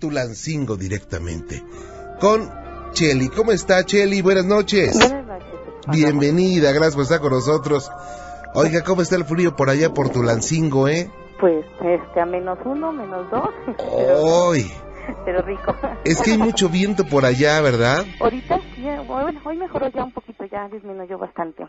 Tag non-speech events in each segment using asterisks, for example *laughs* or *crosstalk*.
Tulancingo directamente con Cheli. ¿Cómo está Cheli? Buenas noches. Buenas noches. Bienvenida, gracias por estar con nosotros. Oiga, ¿cómo está el frío por allá por Tulancingo, eh? Pues este, a menos uno, menos dos. *laughs* Hoy. Pero rico. Es que hay mucho viento por allá, ¿verdad? Ahorita sí, eh, bueno, hoy mejoró ya un poquito, ya disminuyó bastante.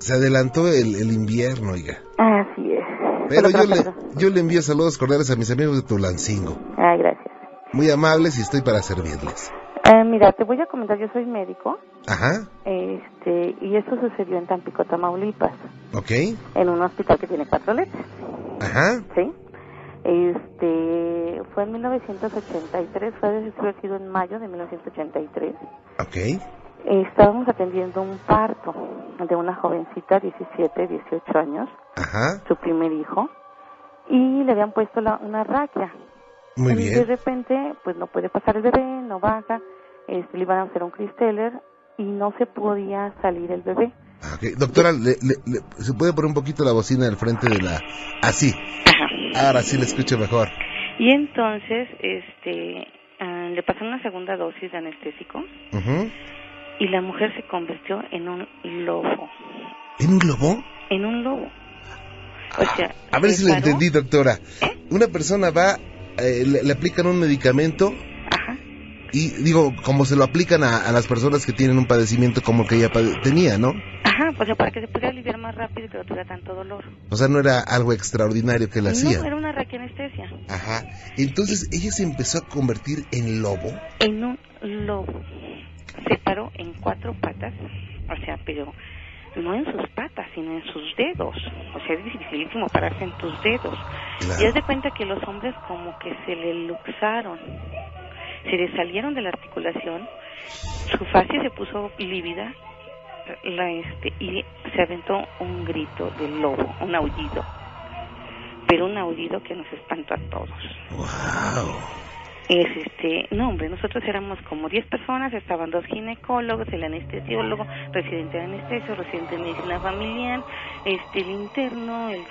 Se adelantó el, el invierno, oiga. Así es. Pero yo le, yo le envío saludos cordiales a mis amigos de Tulancingo. Ay, gracias. Muy amables y estoy para servirles. Eh, mira, te voy a comentar, yo soy médico, Ajá, este, y eso sucedió en Tampico, Tamaulipas, ok, en un hospital que tiene cuatro letras, ajá, ¿sí? Este, fue en 1983, fue sido en mayo de 1983. ok, Estábamos atendiendo un parto de una jovencita, 17, 18 años, ajá, su primer hijo, y le habían puesto la- una raquia. muy y de bien. repente, pues no puede pasar el bebé, no baja, este, le iban a hacer un cristeller y no se podía salir el bebé. Ah, ok. Doctora, le- le- le- ¿se puede poner un poquito la bocina al frente de la... Así, ahora sí le escucho mejor. Y entonces, este, ah, le pasaron una segunda dosis de anestésico Ujú. y la mujer se convirtió en un lobo, ¿En un globo? en un lobo. O sea, A ver si paró- entendí, doctora. ¿Eh? Una persona va, eh, le, le aplican un medicamento Ajá. y digo, como se lo aplican a, a las personas que tienen un padecimiento como el que ella tenía, ¿no? Ajá, pues para que se pudiera aliviar más rápido y que no tuviera tanto dolor. O sea, no era algo extraordinario que le hacía. No, era una raquianestesia. Ajá. Entonces ella se empezó a convertir en lobo. En un lobo. Se paró en cuatro patas, o sea, pero no en sus patas, sino en sus dedos. O sea, es dificilísimo pararse en tus dedos. Claro. Y haz de cuenta que los hombres como que se le luxaron, se le salieron de la articulación, su fascia se puso lívida, la este y se aventó un grito del lobo, un aullido. Pero un aullido que nos espantó a todos. Wow. Es este, no hombre, nosotros éramos como 10 personas, estaban dos ginecólogos, el anestesiólogo, residente de anestesia, residente de medicina familiar, este, el interno, el,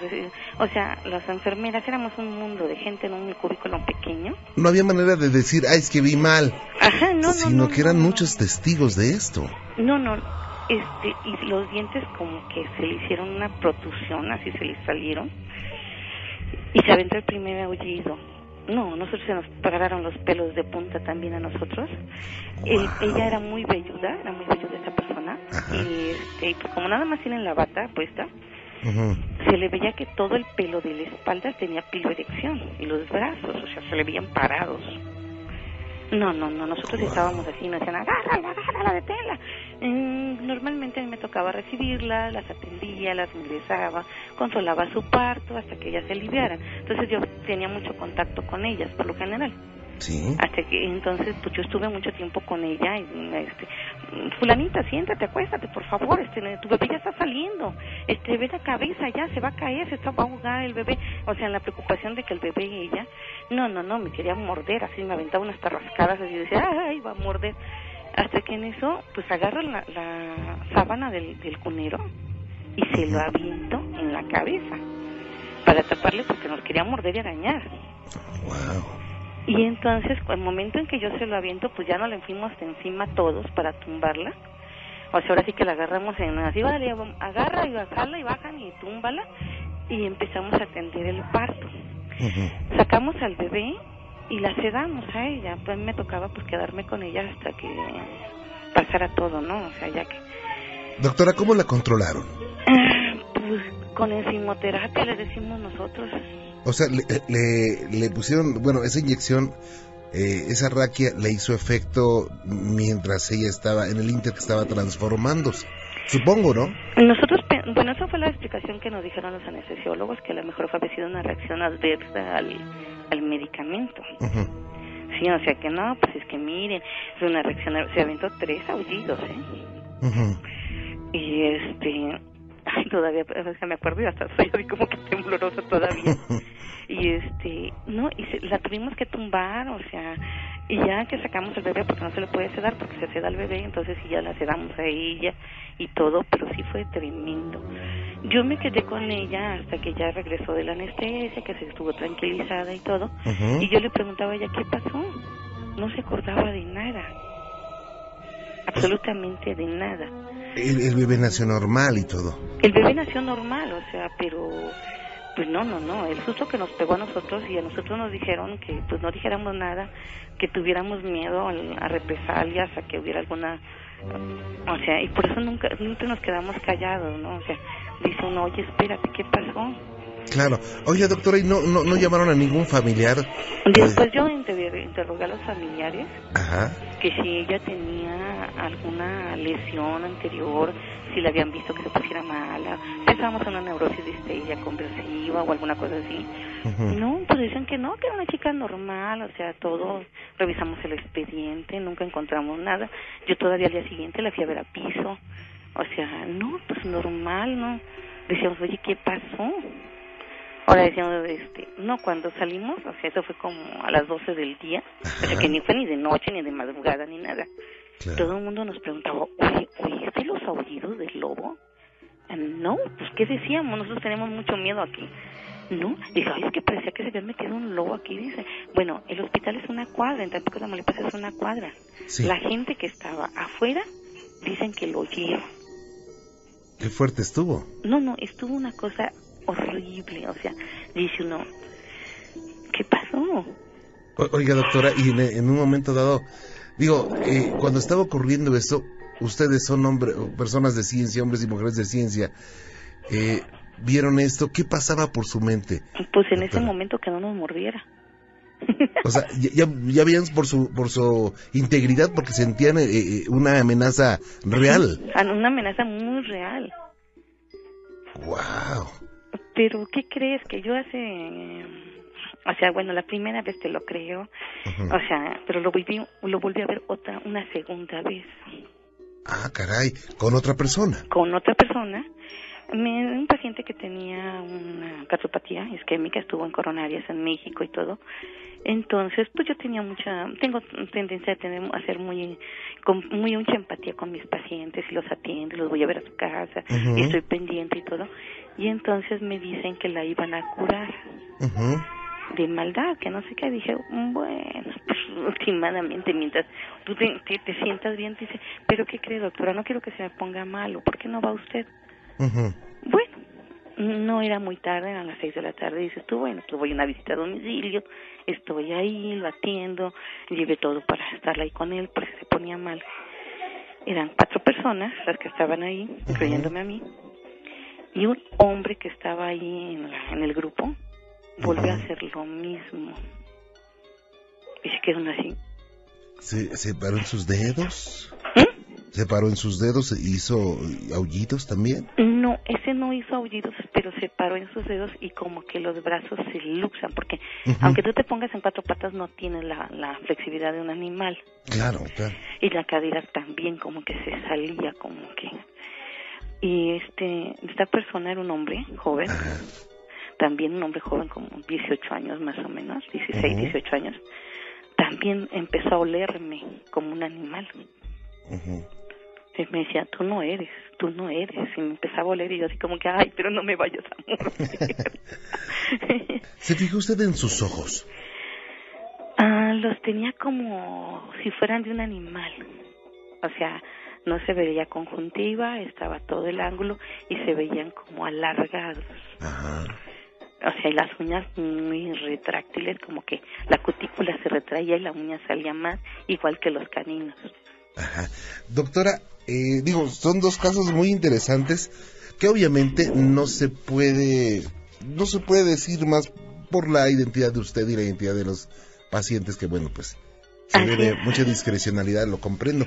o sea, las enfermeras, éramos un mundo de gente en un cubículo pequeño. No había manera de decir, ay, es que vi mal, Ajá, no, no, sino no, que eran no, no. muchos testigos de esto. No, no, este, y los dientes como que se le hicieron una protusión, así se les salieron, y se aventó el primer aullido. No, nosotros se nos pararon los pelos de punta también a nosotros. Ella era muy velluda, era muy velluda esa persona, y este, pues como nada más tienen la bata puesta, se le veía que todo el pelo de la espalda tenía piloerección, y los brazos, o sea, se le veían parados. No, no, no, nosotros Wow. estábamos así, nos decían, agárrala, agárrala, deténla. Mm, normalmente a mí me tocaba recibirla, las atendía, las ingresaba, consolaba su parto hasta que ellas se aliviaran. Entonces yo tenía mucho contacto con ellas, por lo general. Sí. Hasta que entonces, pues yo estuve mucho tiempo con ella y, este, fulanita, siéntate, acuéstate, por favor, este, tu bebé ya está saliendo, este, ve la cabeza, ya se va a caer, se está va a ahogar el bebé, o sea, en la preocupación de que el bebé y ella, no, no, no, me quería morder, así me aventaba unas tarrascadas, así decía, ay, va a morder, hasta que en eso, pues agarro la, la sábana del, del cunero y se lo aviento en la cabeza para taparle porque nos quería morder y arañar. Wow. Y entonces, el momento en que yo se lo aviento, pues ya nos le fuimos de encima todos para tumbarla. O sea, ahora sí que la agarramos en así, vale, agarra y bajala y bajan y túmbala. Y empezamos a atender el parto. Sacamos al bebé y la sedamos a ella. Pues me tocaba pues quedarme con ella hasta que pasara todo, ¿no? O sea, ya que... Doctora, ¿cómo la controlaron? *clears throat* Pues con enzimoterapia le decimos nosotros. O sea, le, le, le pusieron, bueno, esa inyección, eh, esa raquia le hizo efecto mientras ella estaba en el Inter que estaba transformándose. Supongo, ¿no? Nosotros, bueno, esa fue la explicación que nos dijeron los anestesiólogos, que a lo mejor fue sido una reacción adversa al, al medicamento. Sí, o sea que no, pues es que miren, fue una reacción, se aventó tres aullidos, ¿eh? Y este, ay, todavía, o sea, me acuerdo y hasta así como que temblorosa todavía. *laughs* y este, no, y se- la tuvimos que tumbar, o sea, y ya que sacamos el bebé, porque no se le puede sedar, porque se seda el bebé, entonces sí ya la sedamos a ella y todo, pero sí fue tremendo. Yo me quedé con ella hasta que ya regresó de la anestesia, que se estuvo tranquilizada y todo. Y yo le preguntaba a ella, ¿qué pasó? No se acordaba de nada. Absolutamente de nada. El, el bebé nació normal y todo. El bebé nació normal, o sea, pero pues no, no, no, el susto que nos pegó a nosotros y a nosotros nos dijeron que pues no dijéramos nada, que tuviéramos miedo a represalias, a que hubiera alguna, o sea, y por eso nunca, nunca nos quedamos callados, ¿no? O sea, dice uno, oye, espérate, ¿qué pasó? Claro. Oiga, doctora, ¿y no, no, no llamaron a ningún familiar? Después yo inter- interrogué a los familiares Ajá. que si ella tenía alguna lesión anterior, si la habían visto que se pusiera mala, pensábamos en una neurosis de conversiva o alguna cosa así. No, pues dicen que no, que era una chica normal, o sea, todos revisamos el expediente, nunca encontramos nada. Yo todavía al día siguiente la fui a ver a piso, o sea, no, pues normal, ¿no? Decíamos, oye, ¿qué pasó? Ahora decíamos, este, no, cuando salimos, o sea, eso fue como a las 12 del día, o sea, Ajá. que ni fue ni de noche, ni de madrugada, ni nada. Claro. Todo el mundo nos preguntaba, oye, ¿oíste los aullidos del lobo? Ah, No, pues ¿qué decíamos? Nosotros tenemos mucho miedo aquí. No, dice, ay, es que parecía que se había metido un lobo aquí, dice. Bueno, el hospital es una cuadra, en Tampico, Tamaulipas es una cuadra. Sí. La gente que estaba afuera dicen que lo oyeron. Qué fuerte estuvo. No, no, estuvo una cosa horrible, o sea, dice uno, ¿qué pasó? O- Oiga, doctora, y en, en un momento dado, digo, eh, cuando estaba ocurriendo esto, ustedes son hombre, personas de ciencia, hombres y mujeres de ciencia, eh, vieron esto, ¿qué pasaba por su mente? Pues en ese momento que no nos mordiera. O sea, ya, ya, veían por su, por su integridad porque sentían eh, eh, una amenaza real. Ah, Una amenaza muy real. ¡Wow! Pero, ¿qué crees? Que yo hace... O sea, bueno, la primera vez te lo creo. O sea, pero lo volví, lo volví a ver otra, una segunda vez. Ah, caray, con otra persona. Con otra persona. Me- un paciente que tenía una cardiopatía isquémica, estuvo en coronarias en México y todo. Entonces, pues yo tenía mucha, tengo tendencia a tener, a ser muy, con muy mucha empatía con mis pacientes y los atiendo, los voy a ver a su casa, y estoy pendiente y todo. Y entonces me dicen que la iban a curar de maldad, que no sé qué. Dije, bueno, *laughs* pues últimamente, mientras tú te, te- te sientas bien, dice, pero ¿qué cree, doctora? No quiero que se me ponga malo, ¿por qué no va usted? Bueno, no era muy tarde, eran las seis de la tarde. Dices tú, bueno, pues voy a una visita a domicilio, estoy ahí, lo atiendo, llevé todo para estar ahí con él, porque se ponía mal. Eran cuatro personas las que estaban ahí, incluyéndome a mí, y un hombre que estaba ahí en, la- en el grupo volvió a hacer lo mismo. Y se quedaron así. ¿Se, se paró en sus dedos? ¿Mm? ¿Se paró en sus dedos e hizo aullidos también? No, ese no hizo aullidos, pero se paró en sus dedos y como que los brazos se luxan, porque aunque tú te pongas en cuatro patas no tienes la, la flexibilidad de un animal. Claro, claro. Y la cadera también como que se salía, como que... Y este, esta persona era un hombre joven, Ajá. también un hombre joven como 18 años más o menos, 16, Ujú. 18 años. También empezó a olerme como un animal. Me decía, tú no eres, tú no eres. Y me empezaba a oler y yo así como que, ay, pero no me vayas a morder. *laughs* ¿Se fijó usted en sus ojos? ah, los tenía como si fueran de un animal. O sea, no se veía conjuntiva, estaba todo el ángulo y se veían como alargados. Ajá. O sea, y las uñas muy retráctiles, como que la cutícula se retraía y la uña salía más, igual que los caninos. Ajá. Doctora, eh, digo, son dos casos muy interesantes que obviamente no se puede, no se puede decir más por la identidad de usted y la identidad de los pacientes, que bueno, pues se debe mucha discrecionalidad, lo comprendo.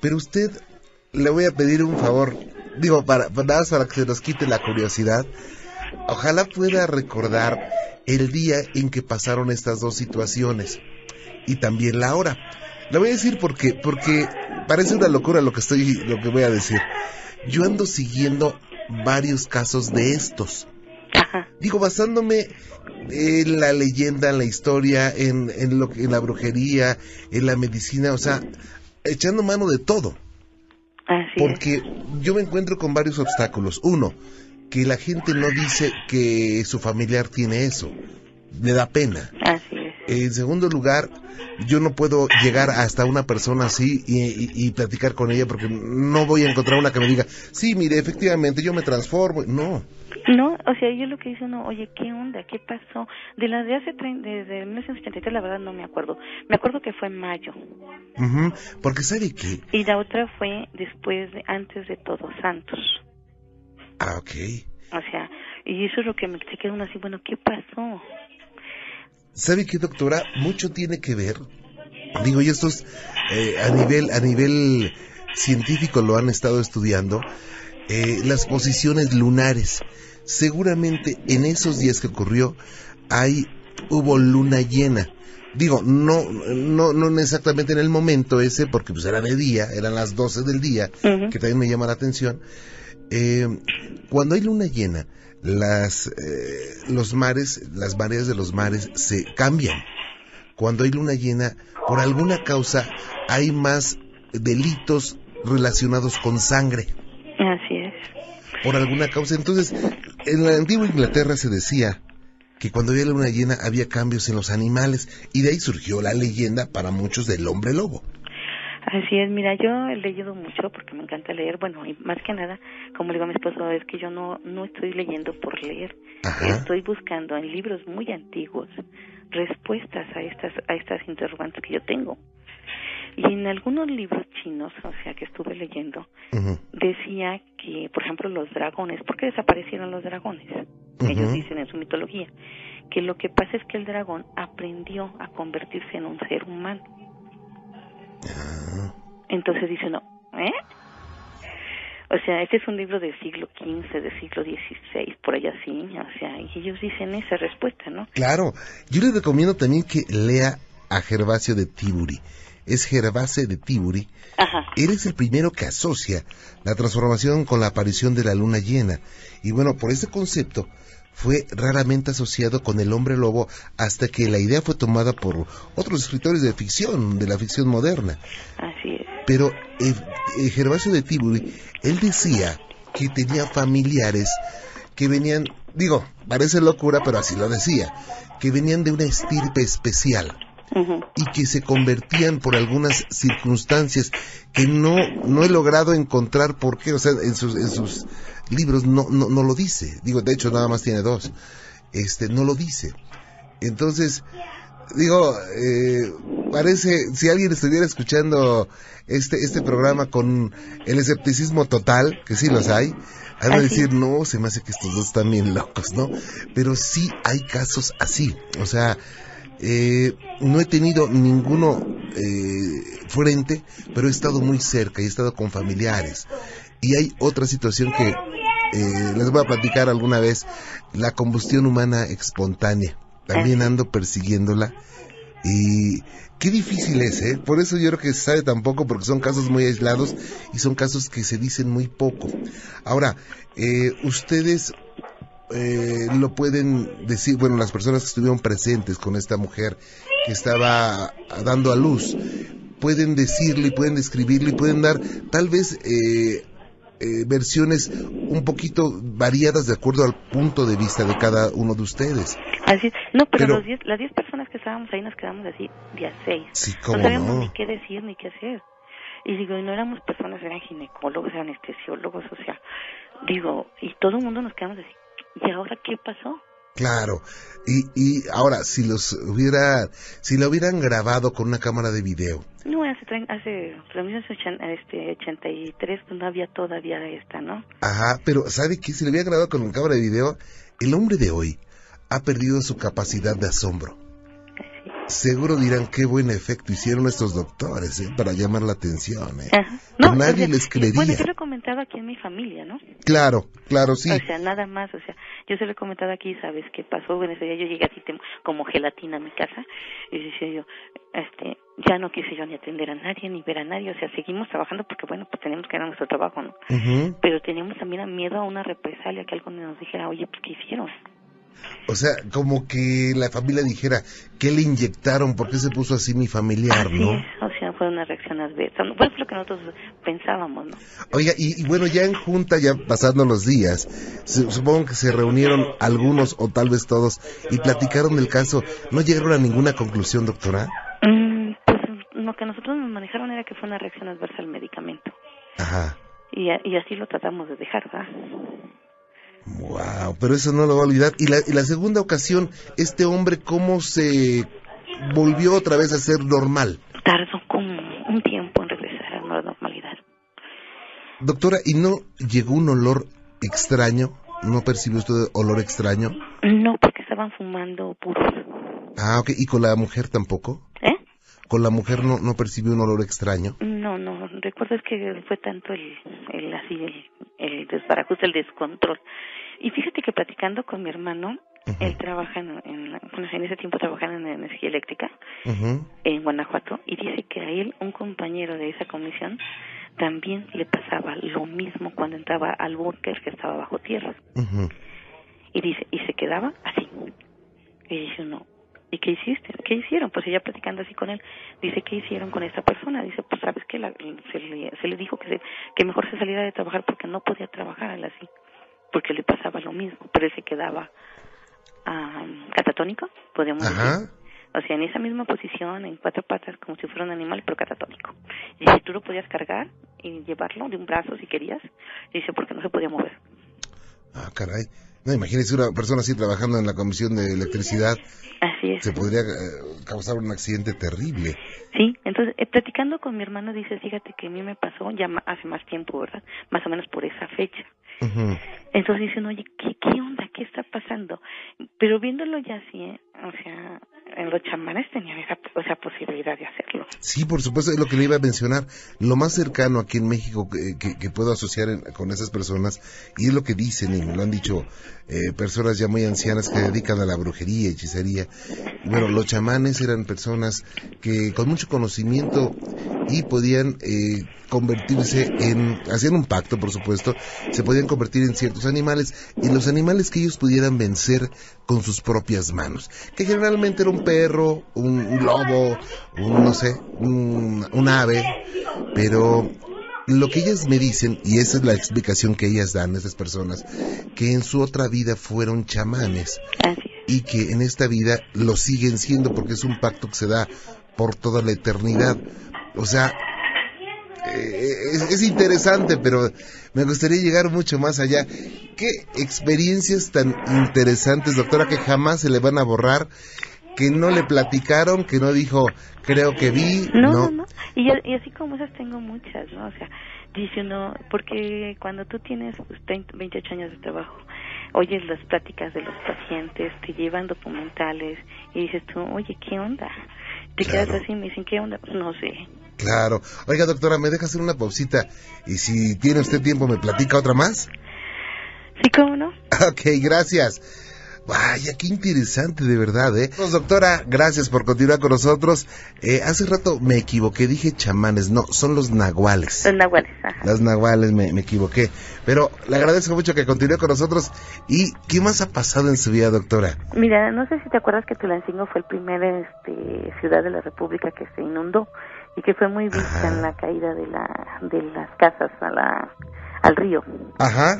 Pero usted, le voy a pedir un favor, digo, para, nada para que se nos quite la curiosidad, ojalá pueda recordar el día en que pasaron estas dos situaciones y también la hora. Le voy a decir porque, porque parece una locura lo que estoy, lo que voy a decir. Yo ando siguiendo varios casos de estos. Ajá, Digo, basándome en la leyenda, en la historia, en, en, lo, que- en la brujería, en la medicina, o sea, echando mano de todo. así es. Porque yo me encuentro con varios obstáculos. Uno, que la gente no dice que su familiar tiene eso. Le da pena. Así. En segundo lugar, yo no puedo llegar hasta una persona así y, y, platicar con ella porque no voy a encontrar una que me diga, sí, mire, efectivamente, yo me transformo. No. No, o sea, yo lo que dice uno, oye, ¿qué onda? ¿Qué pasó? De la de hace, desde 1983, la verdad no me acuerdo. Me acuerdo que fue en mayo. porque ¿sabe qué? Y la otra fue después, de, antes de Todos Santos. Ah, ok. O sea, y eso es lo que me se uno así, bueno, ¿qué pasó? ¿Sabe qué, doctora? Mucho tiene que ver. Digo, y estos eh, a nivel a nivel científico lo han estado estudiando. Eh, las posiciones lunares. Seguramente en esos días que ocurrió hay hubo luna llena. Digo, no, no, no exactamente en el momento ese, porque pues era de día, eran las 12 del día, que también me llama la atención. Eh, cuando hay luna llena, las, eh, los mares, las mareas de los mares se cambian. Cuando hay luna llena, por alguna causa hay más delitos relacionados con sangre. Así es. Por alguna causa. Entonces, en la antigua Inglaterra se decía que cuando había luna llena había cambios en los animales y de ahí surgió la leyenda para muchos del hombre lobo. Así es, mira, yo he leído mucho porque me encanta leer, bueno, y más que nada, como le digo a mi esposo, es que yo no, no estoy leyendo por leer, estoy buscando en libros muy antiguos respuestas a estas, a estas interrogantes que yo tengo. Y en algunos libros chinos, o sea, que estuve leyendo, decía que, por ejemplo, los dragones, ¿por qué desaparecieron los dragones? Ellos dicen en su mitología que lo que pasa es que el dragón aprendió a convertirse en un ser humano. Entonces dice, no, ¿eh? O sea, este es un libro del siglo XV, del siglo XVI, por allá sí, o sea, y ellos dicen esa respuesta, ¿no? Claro, yo les recomiendo también que lea a Gervasio de Tiburi. Es Gervasio de Tiburi. Ajá. Él es el primero que asocia la transformación con la aparición de la luna llena. Y bueno, por ese concepto, fue raramente asociado con el hombre lobo hasta que la idea fue tomada por otros escritores de ficción, de la ficción moderna. Así es. Pero eh, eh, Gervasio de Tiburi, él decía que tenía familiares que venían, digo, parece locura, pero así lo decía, que venían de una estirpe especial. Y que se convertían por algunas circunstancias que no, no he logrado encontrar por qué, o sea, en sus, en sus libros no, no, no lo dice. Digo, de hecho, nada más tiene dos. Este, no lo dice. Entonces, digo, eh, parece, si alguien estuviera escuchando este, este programa con el escepticismo total, que sí los hay, han de decir, no, se me hace que estos dos están bien locos, ¿no? Pero sí hay casos así, o sea, eh, no he tenido ninguno eh, frente, pero he estado muy cerca y he estado con familiares. Y hay otra situación que eh, les voy a platicar alguna vez, la combustión humana espontánea. También ando persiguiéndola. Y qué difícil es, ¿eh? Por eso yo creo que se sabe tan poco, porque son casos muy aislados y son casos que se dicen muy poco. Ahora, eh, ustedes eh, lo pueden decir, bueno, las personas que estuvieron presentes con esta mujer que estaba dando a luz, pueden decirle y pueden describirle y pueden dar tal vez eh, eh, versiones un poquito variadas de acuerdo al punto de vista de cada uno de ustedes. Así No, pero, los diez, las 10 personas que estábamos ahí nos quedamos así día 6. Sí, no sabíamos ni qué decir ni qué hacer. Y digo, y no éramos personas, eran ginecólogos, anestesiólogos, o sea, digo, y todo el mundo nos quedamos así. ¿Y ahora qué pasó? Claro. Y, y ahora, si los hubiera, si lo hubieran grabado con una cámara de video. No, hace, hace, este, 83 pues no había todavía esta, ¿no? Ajá, pero ¿sabe qué? Si lo hubiera grabado con una cámara de video, el hombre de hoy ha perdido su capacidad de asombro. Seguro dirán qué buen efecto hicieron estos doctores ¿eh? para llamar la atención. ¿eh? No, nadie les creería. Bueno, yo lo he comentado aquí en mi familia, ¿no? Claro, claro, sí. O sea, nada más, o sea, yo se lo he comentado aquí, ¿sabes qué pasó? Bueno, ese día yo llegué así como gelatina a mi casa y decía yo, este, ya no quise yo ni atender a nadie, ni ver a nadie, o sea, seguimos trabajando porque, bueno, pues tenemos que dar nuestro trabajo, ¿no? Pero teníamos también miedo a una represalia, que algo nos dijera, oye, pues, ¿qué hicieron? O sea, como que la familia dijera, ¿qué le inyectaron? ¿Por qué se puso así mi familiar, no? o sea, fue una reacción adversa. Bueno, fue lo que nosotros pensábamos, ¿no? Oiga, y, bueno, ya en junta, ya pasando los días, supongo que se reunieron algunos o tal vez todos y platicaron del caso. ¿No llegaron a ninguna conclusión, doctora? Mm, pues lo que nosotros nos manejaron era que fue una reacción adversa al medicamento. Ajá. Y, y así lo tratamos de dejar, ¿verdad? Wow, pero eso no lo va a olvidar. Y la, y la segunda ocasión, este hombre, ¿cómo se volvió otra vez a ser normal? Tardó como un tiempo en regresar a la normalidad. Doctora, ¿y no llegó un olor extraño? ¿No percibió usted olor extraño? No, porque estaban fumando puros. Ah, ok. ¿Y con la mujer tampoco? ¿Con la mujer no, no percibió un olor extraño? No, no. Recuerdo que fue tanto el, el así, el, el desbarajuste, el descontrol. Y fíjate que platicando con mi hermano, él trabaja en, en, en, ese tiempo trabajaba en energía eléctrica en Guanajuato y dice que a él, un compañero de esa comisión, también le pasaba lo mismo cuando entraba al búnker que estaba bajo tierra. Y dice, y se quedaba así. Y dice uno, ¿y qué hiciste? ¿Qué hicieron? Pues ella platicando así con él, dice, ¿qué hicieron con esta persona? Dice, pues sabes que se, le, se le dijo que, se, que mejor se saliera de trabajar porque no podía trabajar él así, porque le pasaba lo mismo, pero él se quedaba catatónico, podríamos decir. O sea, en esa misma posición, en cuatro patas, como si fuera un animal, pero catatónico. Y si tú lo podías cargar y llevarlo de un brazo si querías, dice, porque no se podía mover. Ah, caray. No, imagínese una persona así trabajando en la comisión de electricidad. Así es. Se podría eh, causar un accidente terrible. Sí, entonces, eh, platicando con mi hermano, dice, fíjate que a mí me pasó ya hace más tiempo, ¿verdad? Más o menos por esa fecha. Entonces dicen, oye, ¿qué, ¿qué onda? ¿Qué está pasando? Pero viéndolo ya así, ¿eh? O sea, en los chamanes tenían esa, esa, posibilidad de hacerlo. Sí, por supuesto, es lo que le iba a mencionar. Lo más cercano aquí en México que, que, puedo asociar con esas personas, y es lo que dicen, y me lo han dicho eh, personas ya muy ancianas que dedican a la brujería, hechicería. Bueno, los chamanes eran personas que con mucho conocimiento y podían eh, convertirse en, hacían un pacto, por supuesto, se podían convertir en ciertos animales y los animales que ellos pudieran vencer con sus propias manos, que generalmente era un perro, un, lobo, un, no sé, un, un ave, pero lo que ellas me dicen, y esa es la explicación que ellas dan, esas personas, que en su otra vida fueron chamanes y que en esta vida lo siguen siendo porque es un pacto que se da por toda la eternidad. O sea, eh, es, interesante, pero me gustaría llegar mucho más allá. ¿Qué experiencias tan interesantes, doctora, que jamás se le van a borrar? Que no le platicaron, que no dijo, creo que vi. No, no, no. Y, así como esas tengo muchas, ¿no? O sea, dice uno, porque cuando tú tienes 28 pues, años de trabajo, oyes las pláticas de los pacientes, te llevan documentales y dices tú, oye, ¿qué onda? Te quedas así y me dicen, ¿qué onda? Pues no sé. Claro. Oiga, doctora, ¿me deja hacer una pausita? Y si tiene usted tiempo, ¿me platica otra más? Sí, ¿cómo no? *laughs* Ok, gracias. Vaya, qué interesante de verdad, ¿eh? Pues, doctora, gracias por continuar con nosotros. Eh, hace rato me equivoqué, dije chamanes, no, son los nahuales. Los nahuales, ajá. Los nahuales, me, equivoqué. Pero le agradezco mucho que continúe con nosotros. ¿Y qué más ha pasado en su vida, doctora? Mira, no sé si te acuerdas que Tulancingo fue el primer este, ciudad de la República que se inundó y que fue muy vista en la caída de, la, de las casas a la, al río. Ajá.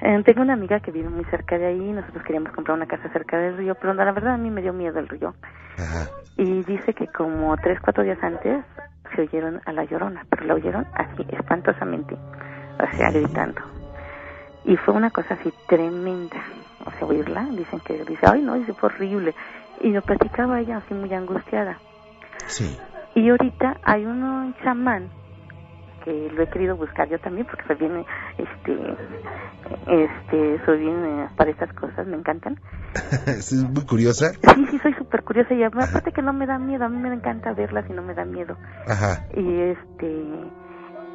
Eh, tengo una amiga que vive muy cerca de ahí, nosotros queríamos comprar una casa cerca del río, pero la verdad a mí me dio miedo el río. Ajá. Y dice que como tres, cuatro días antes se oyeron a la llorona, pero la oyeron así, espantosamente, o sea, gritando. Y fue una cosa así tremenda, o sea, oírla, dicen que dice, ay no, dice, fue horrible. Y lo platicaba ella así muy angustiada. Sí. Y ahorita hay un chamán que lo he querido buscar yo también porque soy bien este este soy bien eh, para estas cosas me encantan. *laughs* ¿Es muy curiosa. Sí sí soy súper curiosa y aparte que no me da miedo a mí me encanta verlas y no me da miedo. Ajá. y este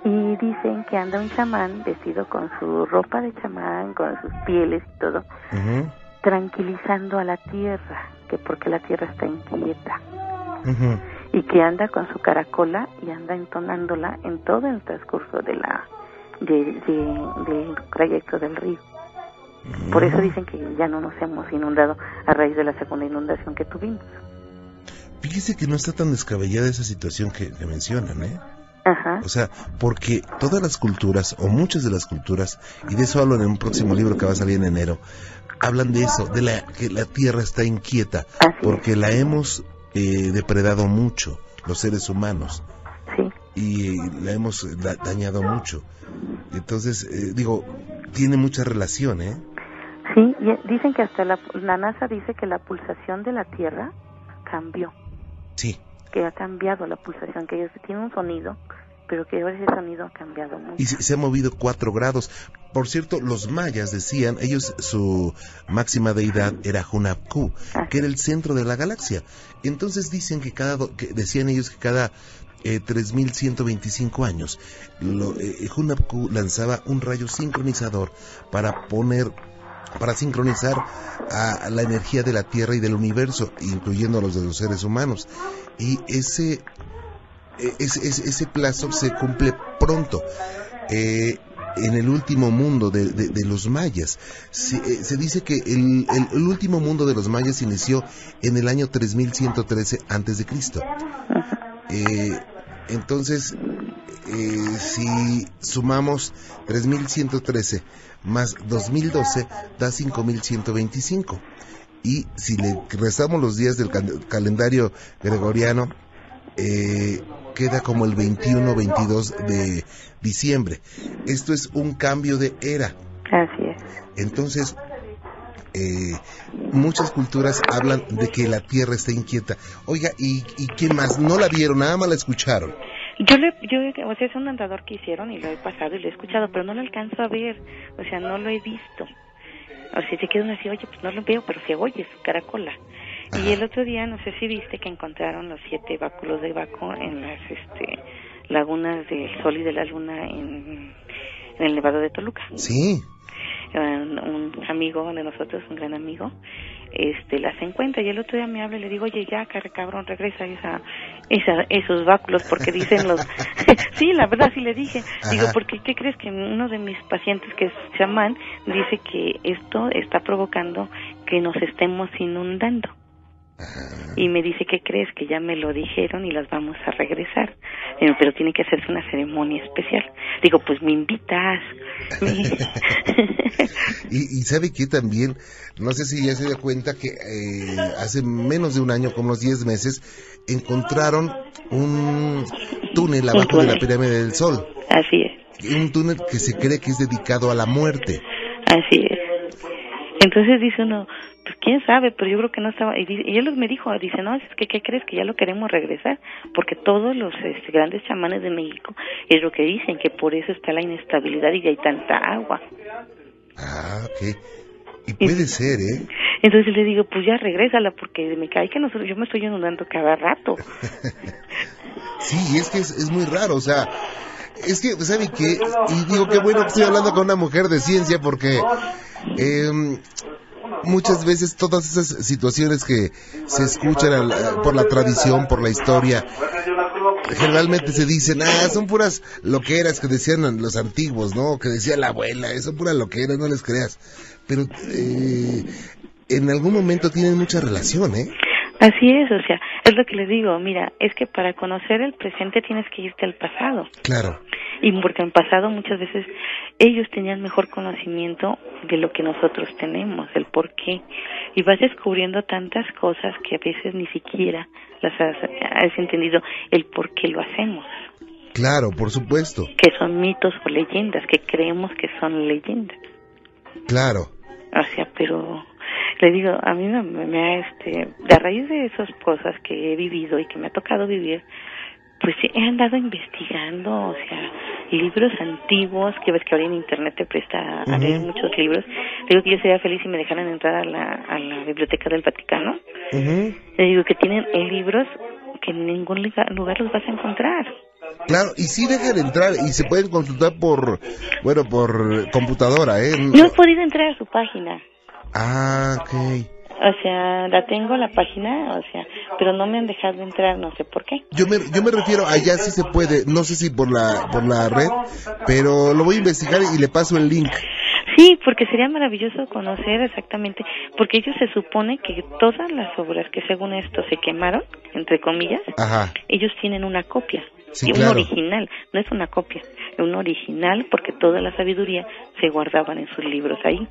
y dicen que anda un chamán vestido con su ropa de chamán con sus pieles y todo tranquilizando a la tierra que porque la tierra está inquieta y que anda con su caracola y anda entonándola en todo el transcurso de la de, del trayecto del río. Por eso dicen que ya no nos hemos inundado a raíz de la segunda inundación que tuvimos. Fíjese que no está tan descabellada esa situación que, que mencionan, ¿eh? Ajá. O sea, porque todas las culturas, o muchas de las culturas, y de eso hablo en un próximo libro que va a salir en enero, hablan de eso, de la, que la Tierra está inquieta, Así es. porque la hemos eh, depredado mucho, los seres humanos, Sí. y la hemos da- dañado mucho. Entonces, eh, digo, tiene mucha relación, ¿eh? Sí, y dicen que hasta la, la NASA dice que la pulsación de la Tierra cambió, Sí. que ha cambiado la pulsación, que tiene un sonido, pero que ahora ese sonido ha cambiado mucho. Y se, se ha movido cuatro grados. Por cierto, los mayas decían, ellos, su máxima deidad era Hunapku, que era el centro de la galaxia. Entonces dicen que cada, que decían ellos que cada eh, 3.125 años, lo, eh, Hunapku lanzaba un rayo sincronizador para poner para sincronizar a la energía de la Tierra y del universo, incluyendo los de los seres humanos. Y ese, e- ese, plazo se cumple pronto. Eh, en el último mundo de, de- de los mayas. Se, eh, se dice que el, el- el último mundo de los mayas inició en el año 3113 antes de Cristo. *laughs* Eh, entonces, eh, si sumamos 3113 más 2012 da 5125. Y si le restamos los días del cal- calendario gregoriano, eh, queda como el 21-22 de diciembre. Esto es un cambio de era. Así es. Entonces, eh, muchas culturas hablan de que la Tierra está inquieta. Oiga, ¿y, ¿y qué más? No la vieron, nada más la escucharon. Yo le, yo, o sea, es un andador que hicieron y lo he pasado y lo he escuchado, pero no lo alcanzo a ver, o sea, no lo he visto. O sea, te queda uno así, oye, pues no lo veo, pero se oye su caracola. Y el otro día, no sé si viste que encontraron los siete báculos de Baco en las este, lagunas del Sol y de la Luna en, en el Nevado de Toluca. Sí, un, un amigo de nosotros, un gran amigo, este las encuentra y el otro día me habla y le digo, oye, ya, cabrón, regresa esa, esa, esos báculos porque *laughs* dicen los... *laughs* sí, la verdad sí le dije. Digo, porque ¿qué crees que uno de mis pacientes que es chamán dice que esto está provocando que nos estemos inundando? Y me dice, ¿qué crees? Que ya me lo dijeron y las vamos a regresar. Digo, pero tiene que hacerse una ceremonia especial. Digo, pues me invitas. *laughs* y, y sabe que también, no sé si ya se dio cuenta que eh, hace menos de un año, como unos 10 meses, encontraron un túnel abajo de la pirámide del Sol. Así es. Un túnel que se cree que es dedicado a la muerte. Así es. Entonces dice uno, quién sabe, pero yo creo que no estaba. Y, dice- y él me dijo, dice, no, es que ¿qué crees? Que ya lo queremos regresar, porque todos los este, grandes chamanes de México es lo que dicen, que por eso está la inestabilidad y hay tanta agua. Ah, ok. Y puede ser, ¿eh? Entonces le digo, pues ya regrésala, porque me cae que nosotros, yo me estoy inundando cada rato. *laughs* Sí, es que es, es muy raro, o sea, es que, ¿sabe qué? Y digo, qué bueno que estoy hablando con una mujer de ciencia porque em, muchas veces todas esas situaciones que se escuchan al- por la tradición, por la historia, generalmente se dicen, ah, son puras loqueras que decían los antiguos, ¿no? Que decía la abuela, eh, son puras loqueras, no les creas. Pero eh, en algún momento tienen mucha relación, ¿eh? Así es, o sea, es lo que les digo, mira, es que para conocer el presente tienes que irte al pasado. Claro. Y porque en el pasado muchas veces ellos tenían mejor conocimiento de lo que nosotros tenemos, el por qué. Y vas descubriendo tantas cosas que a veces ni siquiera las has, has entendido el por qué lo hacemos. Claro, por supuesto. Que son mitos o leyendas, que creemos que son leyendas. Claro. O sea, pero le digo, a mí me, me ha, este, a raíz de esas cosas que he vivido y que me ha tocado vivir, pues he andado investigando, o sea, libros antiguos, que ves que ahora en internet te presta a leer muchos libros. Digo que yo sería feliz si me dejaran entrar a la, a la biblioteca del Vaticano. Ujú. Le digo que tienen libros que en ningún lugar los vas a encontrar. Claro, y sí dejan entrar y se pueden consultar por, bueno, por computadora, ¿eh? No he podido entrar a su página. Ah, ok. O sea, la tengo la página, o sea, pero no me han dejado entrar, no sé por qué. Yo me, yo me refiero, allá sí se puede, no sé si por la, por la red, pero lo voy a investigar y le paso el link. Sí, Sí, porque sería maravilloso conocer exactamente, porque ellos se supone que todas las obras que según esto se quemaron, entre comillas, ellos tienen una copia, y un original, no es una copia, es un original porque toda la sabiduría se guardaban en sus libros ahí.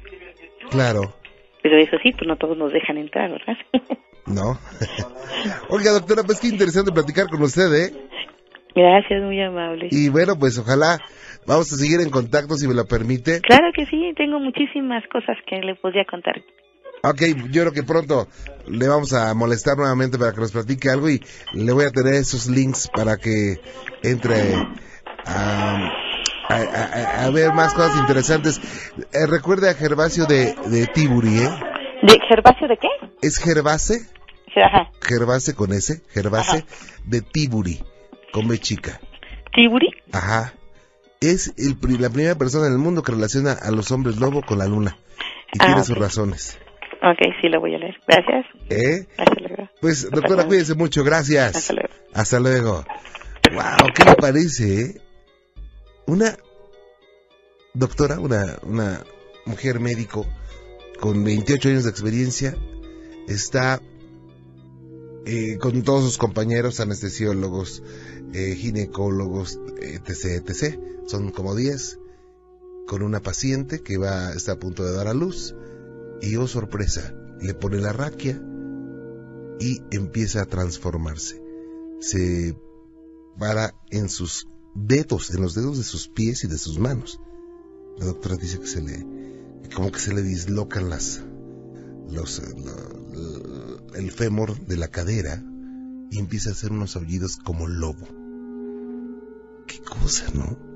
Claro. Pero eso sí, pues no todos nos dejan entrar, ¿verdad? *laughs* No. Oiga, doctora, pues qué interesante platicar con usted, ¿eh? Gracias, muy amable. Y bueno, pues ojalá vamos a seguir en contacto si me lo permite. Claro que sí, tengo muchísimas cosas que le podría contar. Ok, yo creo que pronto le vamos a molestar nuevamente para que nos platique algo y le voy a tener esos links para que entre a, a, ver más cosas interesantes. Eh, recuerde a Gervasio de, de Tiburi, ¿eh? ¿De Gervasio de qué? ¿Es Gervase? Ajá. Gervase con S, Gervase de Tiburi, con B chica. ¿Tiburi? Ajá. Es el, la primera persona en el mundo que relaciona a los hombres lobo con la luna. Y ah, tiene sus razones. Ok, sí, lo voy a leer. Gracias. ¿Eh? Hasta luego. Pues, doctora, cuídese mucho. Gracias. Hasta luego. Hasta luego. Wow, ¿qué le parece? Eh? Una doctora, una, una mujer médico con 28 años de experiencia, está eh, con todos sus compañeros anestesiólogos, eh, ginecólogos, etc., etc. Son como 10, con una paciente que va, está a punto de dar a luz y, oh sorpresa, le pone la raquia y empieza a transformarse. Se para en sus dedos, en los dedos de sus pies y de sus manos. La doctora dice que se le, como que se le dislocan las, los, el fémur de la cadera y empieza a hacer unos aullidos como lobo. Qué cosa, ¿no?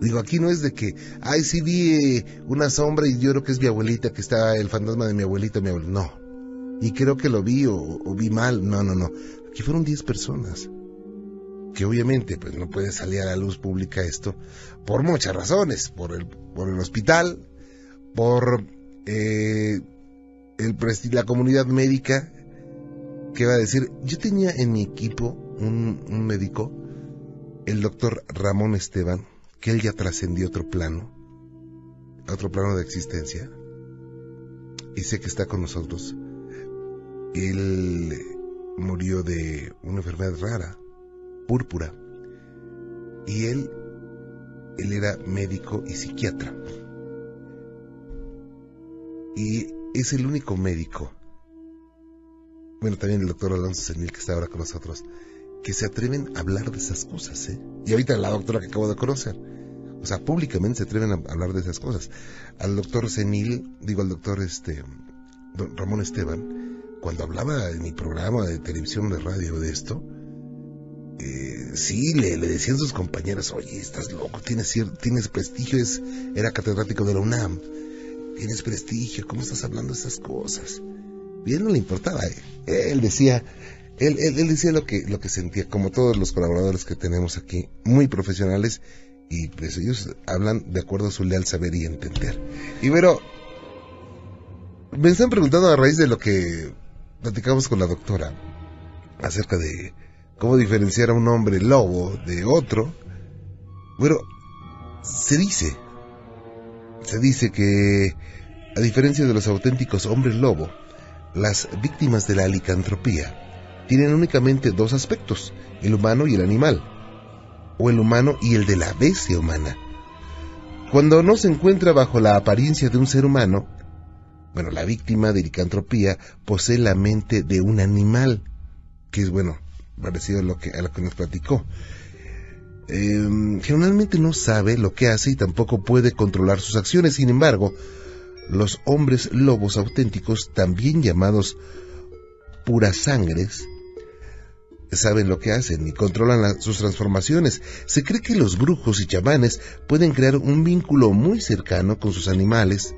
Digo, aquí no es de que, ay, sí vi eh, una sombra y yo creo que es mi abuelita, que está el fantasma de mi abuelita, mi abuelita. No. Y creo que lo vi o, vi mal. No, no, no. Aquí fueron 10 personas. Que obviamente, pues no puede salir a la luz pública esto por muchas razones. Por el, por el hospital, por eh, el la comunidad médica que va a decir, yo tenía en mi equipo un, un médico, el doctor Ramón Esteban, que él ya trascendió otro plano, otro plano de existencia, y sé que está con nosotros. Él murió de una enfermedad rara, púrpura, y él, él era médico y psiquiatra. Y es el único médico, bueno, también el doctor Alonso Senil que está ahora con nosotros, que se atreven a hablar de esas cosas, ¿eh? Y ahorita la doctora que acabo de conocer. O sea, públicamente se atreven a hablar de esas cosas. Al doctor Senil, digo al doctor este, Ramón Esteban, cuando hablaba en mi programa de televisión, de radio de esto, eh, sí, le, decían sus compañeras, oye, estás loco, tienes, tienes prestigio, es, era catedrático de la UNAM, tienes prestigio, ¿cómo estás hablando de esas cosas? Bien, no le importaba, eh. él decía, él, él, decía lo que, lo que sentía, como todos los colaboradores que tenemos aquí, muy profesionales, y pues ellos hablan de acuerdo a su leal saber y entender. Y bueno, me están preguntando a raíz de lo que platicamos con la doctora acerca de cómo diferenciar a un hombre lobo de otro. Bueno, se dice, se dice que a diferencia de los auténticos hombres lobo, las víctimas de la licantropía tienen únicamente dos aspectos, el humano y el animal, o el humano y el de la bestia humana. Cuando no se encuentra bajo la apariencia de un ser humano, bueno, la víctima de licantropía posee la mente de un animal, que es, bueno, parecido a lo que, a lo que nos platicó. Em, generalmente no sabe lo que hace y tampoco puede controlar sus acciones. Sin embargo, los hombres lobos auténticos, también llamados purasangres, saben lo que hacen y controlan sus transformaciones. Se cree que los brujos y chamanes pueden crear un vínculo muy cercano con sus animales,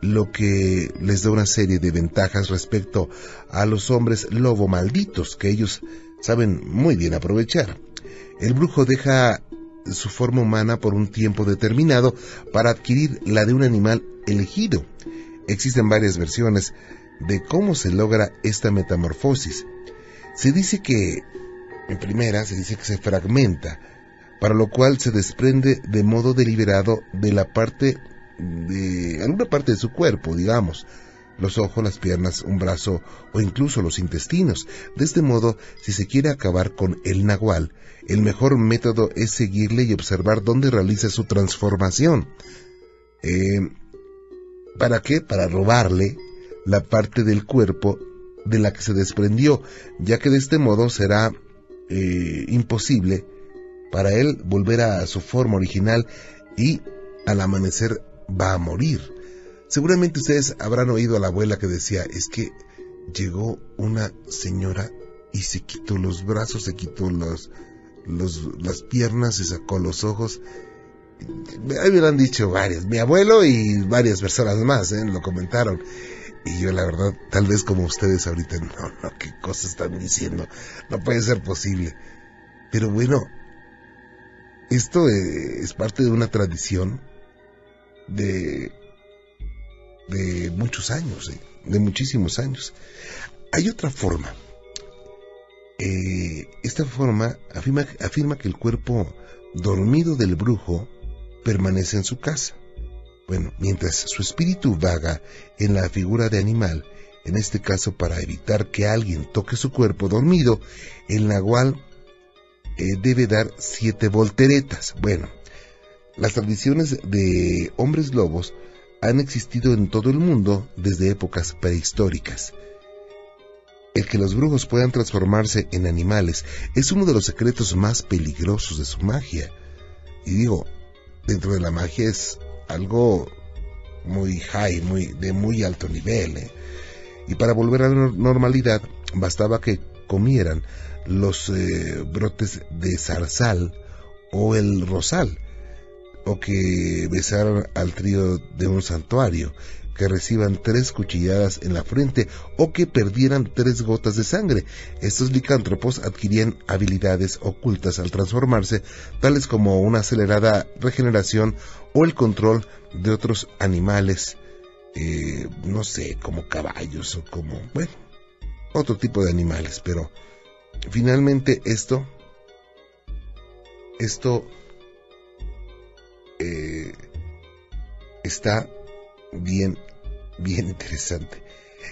lo que les da una serie de ventajas respecto a los hombres lobo malditos que ellos saben muy bien aprovechar. El brujo deja su forma humana por un tiempo determinado para adquirir la de un animal elegido. Existen varias versiones de cómo se logra esta metamorfosis. Se dice que, en primera, se dice que se fragmenta, para lo cual se desprende de modo deliberado de la parte de alguna parte de su cuerpo, digamos, los ojos, las piernas, un brazo o incluso los intestinos. De este modo, si se quiere acabar con el nahual, el mejor método es seguirle y observar dónde realiza su transformación. Eh, ¿Para qué? Para robarle la parte del cuerpo de la que se desprendió, ya que de este modo será eh, imposible para él volver a su forma original y al amanecer va a morir. Seguramente ustedes habrán oído a la abuela que decía, es que llegó una señora y se quitó los brazos, se quitó los, las piernas, se sacó los ojos. Ahí me lo han dicho varias, mi abuelo y varias personas más, ¿eh? lo comentaron. Y yo la verdad, tal vez como ustedes ahorita, no, no, qué cosas están diciendo, no puede ser posible. Pero bueno, esto eh, es parte de una tradición de, de muchos años, eh, de muchísimos años. Hay otra forma. Eh, esta forma afirma, afirma que el cuerpo dormido del brujo permanece en su casa. Bueno, mientras su espíritu vaga en la figura de animal, en este caso para evitar que alguien toque su cuerpo dormido, el nahual eh, debe dar siete volteretas. Bueno, las tradiciones de hombres lobos han existido en todo el mundo desde épocas prehistóricas. El que los brujos puedan transformarse en animales es uno de los secretos más peligrosos de su magia. Y digo, dentro de la magia es algo muy high, muy, de muy alto nivel. ¿eh? Y para volver a la normalidad bastaba que comieran los eh, brotes de zarzal o el rosal, o que besaran al trío de un santuario, que reciban tres cuchilladas en la frente o que perdieran tres gotas de sangre. Estos licántropos adquirían habilidades ocultas al transformarse, tales como una acelerada regeneración o el control de otros animales, eh, no sé, como caballos o como, bueno, otro tipo de animales, pero finalmente esto, esto eh, está bien, bien interesante.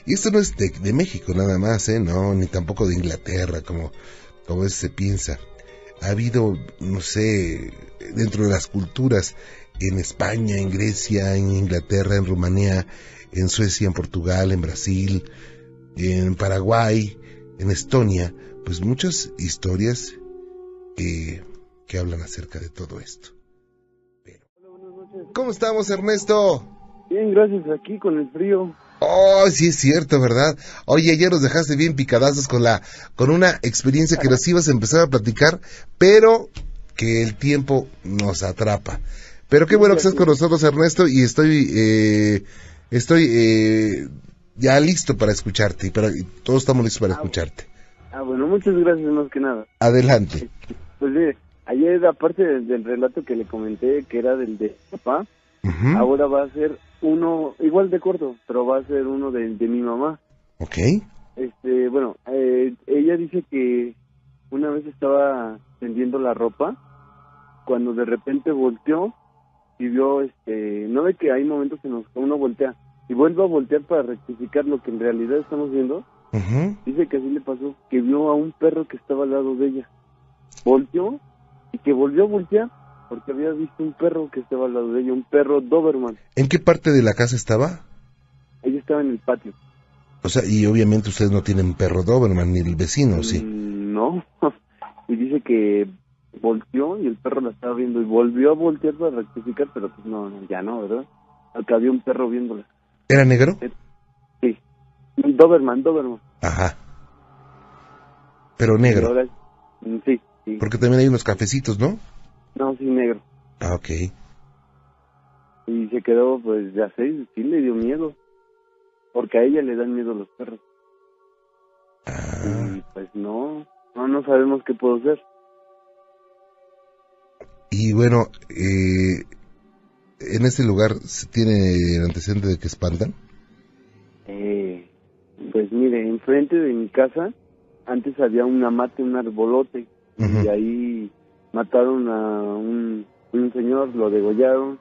Y esto no es de, México nada más, ¿eh? No, ni tampoco de Inglaterra, como, como se piensa. Ha habido, no sé, dentro de las culturas, en España, en Grecia, en Inglaterra, en Rumanía, en Suecia, en Portugal, en Brasil, en Paraguay, en Estonia, pues muchas historias que, que hablan acerca de todo esto. ¿Cómo estamos, Ernesto? Bien, gracias, aquí con el frío. Oh, sí es cierto, ¿verdad? Oye, ayer nos dejaste bien picadazos con la, con una experiencia que nos ibas a empezar a platicar, pero que el tiempo nos atrapa. Pero qué bueno que estás con nosotros, Ernesto, y estoy, eh, estoy eh, ya listo para escucharte, y, para, todos estamos listos para ah, escucharte. Ah, bueno, muchas gracias más que nada. Adelante. Pues eh, ayer, aparte del, relato que le comenté, que era del de papá, ahora va a ser uno, igual de corto, pero va a ser uno de, mi mamá. Ok. Este, bueno, eh, ella dice que una vez estaba tendiendo la ropa, cuando de repente volteó y vio, este, no ve que hay momentos en los que uno voltea y vuelve a voltear para rectificar lo que en realidad estamos viendo. Dice que así le pasó, que vio a un perro que estaba al lado de ella. Volteó y que volvió a voltear porque había visto un perro que estaba al lado de ella, un perro Doberman. ¿En qué parte de la casa estaba? Ella estaba en el patio. O sea, y obviamente ustedes no tienen perro Doberman ni el vecino, ¿sí? Mm, no. *laughs* y dice que volteó y el perro la estaba viendo y volvió a voltear para rectificar, pero pues no, ya no, ¿verdad? Acá había un perro viéndola. ¿Era negro? Sí. Doberman, Doberman. Ajá. Pero negro. Mm, sí, sí. Porque también hay unos cafecitos, ¿no? No, sí, negro. Ah, ok. Y se quedó, pues, ya sé, sí le dio miedo. Porque a ella le dan miedo los perros. Ah. Y pues no, no, no sabemos qué puedo hacer. Y bueno, eh, ¿en ese lugar se tiene el antecedente de que espantan? Eh, pues mire, enfrente de mi casa antes había un amate, un arbolote, y ahí mataron a un, un señor, lo degollaron.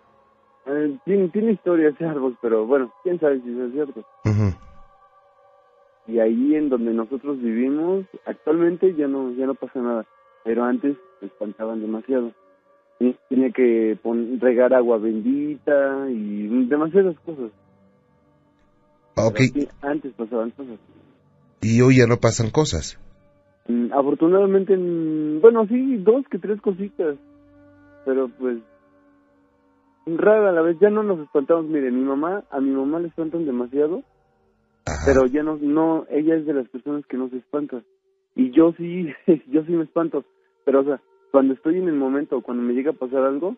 Eh, tiene, tiene historia ese árbol, pero bueno, quién sabe si eso es cierto. Y ahí en donde nosotros vivimos, actualmente ya no ya no pasa nada, pero antes me espantaban demasiado. Y tenía que pon- regar agua bendita y demasiadas cosas. Ok, Pero sí, antes pasaban cosas. y hoy ya no pasan cosas. Afortunadamente, mm, bueno, sí, dos que tres cositas, pero pues rara a la vez, ya no nos espantamos, mire, mi mamá, a mi mamá le espantan demasiado, Ajá. pero ya no, no, ella es de las personas que no se espanta, y yo sí, *laughs* yo sí me espanto, pero o sea, cuando estoy en el momento, cuando me llega a pasar algo,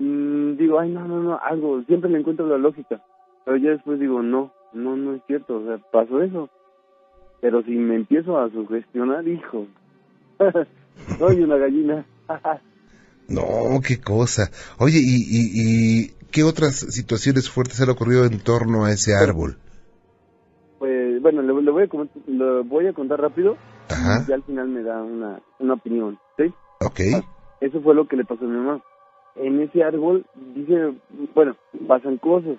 mm, digo, ay, no, no, no, algo, siempre le encuentro la lógica, pero ya después digo, no, no, no es cierto, o sea, pasó eso, pero si me empiezo a sugestionar, hijo, *laughs* soy una gallina. *laughs* No, qué cosa. Oye, ¿y, y, y qué otras situaciones fuertes han ocurrido en torno a ese árbol? pues, bueno, le, le voy a comentar- lo voy a contar rápido, Ajá. y al final me da una, una opinión, ¿sí? Ok. Eso fue lo que le pasó a mi mamá. En ese árbol, dice, bueno, pasan cosas.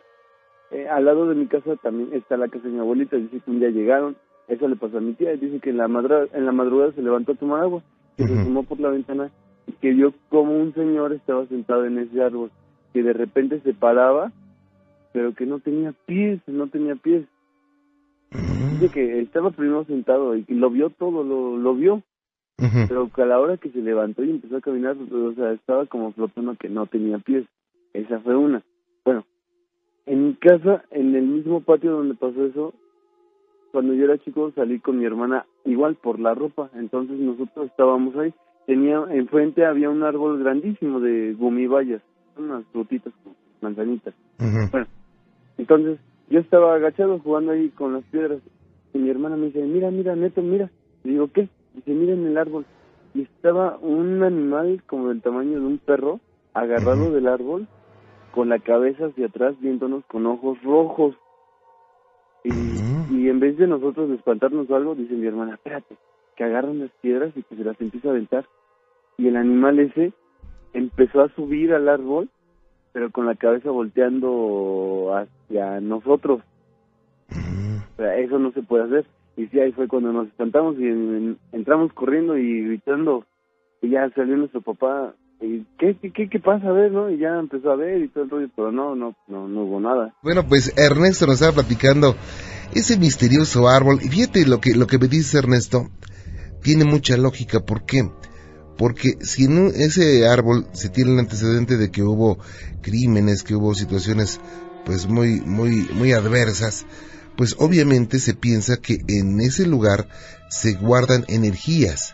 Eh, al lado de mi casa también está la casa de mi abuelita, dice que un día llegaron, eso le pasó a mi tía, dice que en la, madra- en la madrugada se levantó a tomar agua, que se asomó por la ventana y que vio como un señor estaba sentado en ese árbol, que de repente se paraba, pero que no tenía pies, no tenía pies. Dice que estaba primero sentado y que lo vio todo, lo, lo vio, pero que a la hora que se levantó y empezó a caminar, o sea, estaba como flotando que no tenía pies. Esa fue una. Bueno, en mi casa, en el mismo patio donde pasó eso, cuando yo era chico salí con mi hermana igual por la ropa, entonces nosotros estábamos ahí. Tenía, enfrente había un árbol grandísimo de gumibayas, unas frutitas como manzanitas. Bueno, entonces yo estaba agachado jugando ahí con las piedras y mi hermana me dice, mira, mira, Neto, mira. Le digo, ¿qué? Dice, mira en el árbol. Y estaba un animal como del tamaño de un perro agarrado del árbol con la cabeza hacia atrás viéndonos con ojos rojos. Y, en vez de nosotros de espantarnos o algo, dice mi hermana, espérate, que agarran las piedras y que se las empieza a aventar. Y el animal ese empezó a subir al árbol, pero con la cabeza volteando hacia nosotros. Eso no se puede hacer. Y sí, ahí fue cuando nos espantamos y en- entramos corriendo y gritando. Y ya salió nuestro papá. Y, ¿qué, qué, qué, qué pasa? A ver, ¿no? Y ya empezó a ver y todo el rollo, pero no, no, no, no hubo nada. Bueno, pues Ernesto nos estaba platicando ese misterioso árbol. Y fíjate lo que, lo que me dice Ernesto, tiene mucha lógica. ¿Por qué? Porque si en ese árbol se tiene el antecedente de que hubo crímenes, que hubo situaciones pues muy, muy, muy adversas, pues obviamente se piensa que en ese lugar se guardan energías.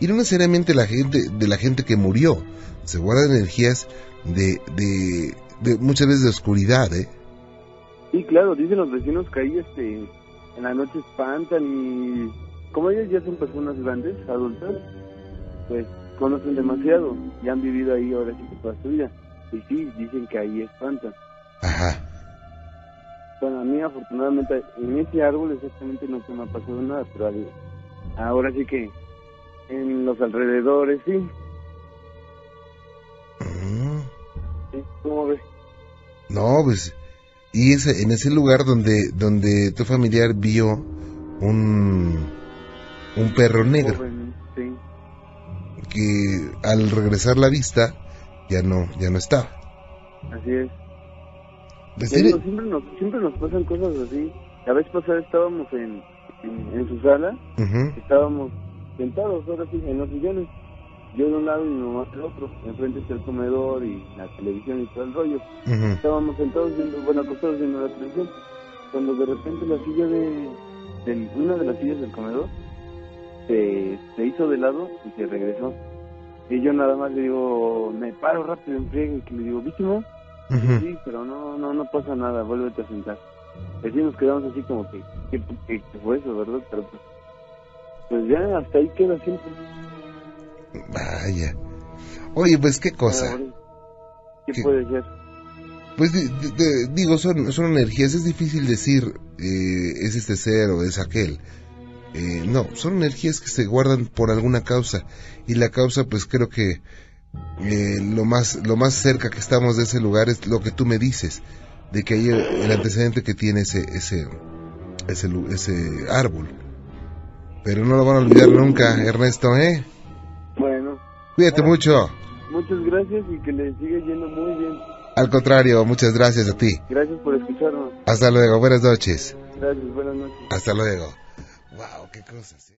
Y no necesariamente la gente, de la gente que murió, se guardan energías de, de, de muchas veces de oscuridad, ¿eh? Sí, claro, dicen los vecinos que ahí este, en la noche espantan y como ellos ya son personas grandes, adultas, pues conocen demasiado y han vivido ahí ahora sí que toda su vida. Y sí, dicen que ahí espantan. Ajá. Bueno, a mí afortunadamente en ese árbol exactamente no se me ha pasado nada, pero ahora sí que en los alrededores, sí. Mm. sí ¿Cómo ves? No, pues, y ese, en ese lugar donde, donde tu familiar vio un, un perro negro, Joven, sí. que al regresar la vista, ya no, ya no estaba. Así es. Digo, siempre, nos, siempre nos pasan cosas así. La vez pasada estábamos en, en, en su sala, estábamos sentados ahora sí en los sillones. Yo de un lado y mi mamá del otro. Enfrente está el comedor y la televisión y todo el rollo. Estábamos sentados viendo, bueno, acostados viendo la televisión. Cuando de repente la silla de, una de las sillas del comedor se, se hizo de lado y se regresó. Y yo nada más le digo, me paro rápido en friega y que le digo, ¿viste, no? Ujú. Sí, pero no, no, no pasa nada, vuélvete a sentar. Así nos quedamos así como que, ¿qué, qué- qué fue eso, verdad? Pero pues, pues ya hasta ahí queda siempre. Vaya. Oye, pues qué cosa. ¿Qué ¿Qué? puede ser? Pues di- di- di- digo, son, son energías, es difícil decir eh, es este ser o es aquel. Eh, no, son energías que se guardan por alguna causa y la causa pues creo que eh, lo más lo más cerca que estamos de ese lugar es lo que tú me dices, de que hay el, el antecedente que tiene ese ese ese, ese árbol. Pero no lo van a olvidar nunca, Ernesto, ¿eh? Cuídate mucho. muchas gracias y que le siga yendo muy bien. Al contrario, muchas gracias a ti. Gracias por escucharnos. Hasta luego, buenas noches. Gracias, buenas noches. Hasta luego. Wow, qué cosas. ¿eh?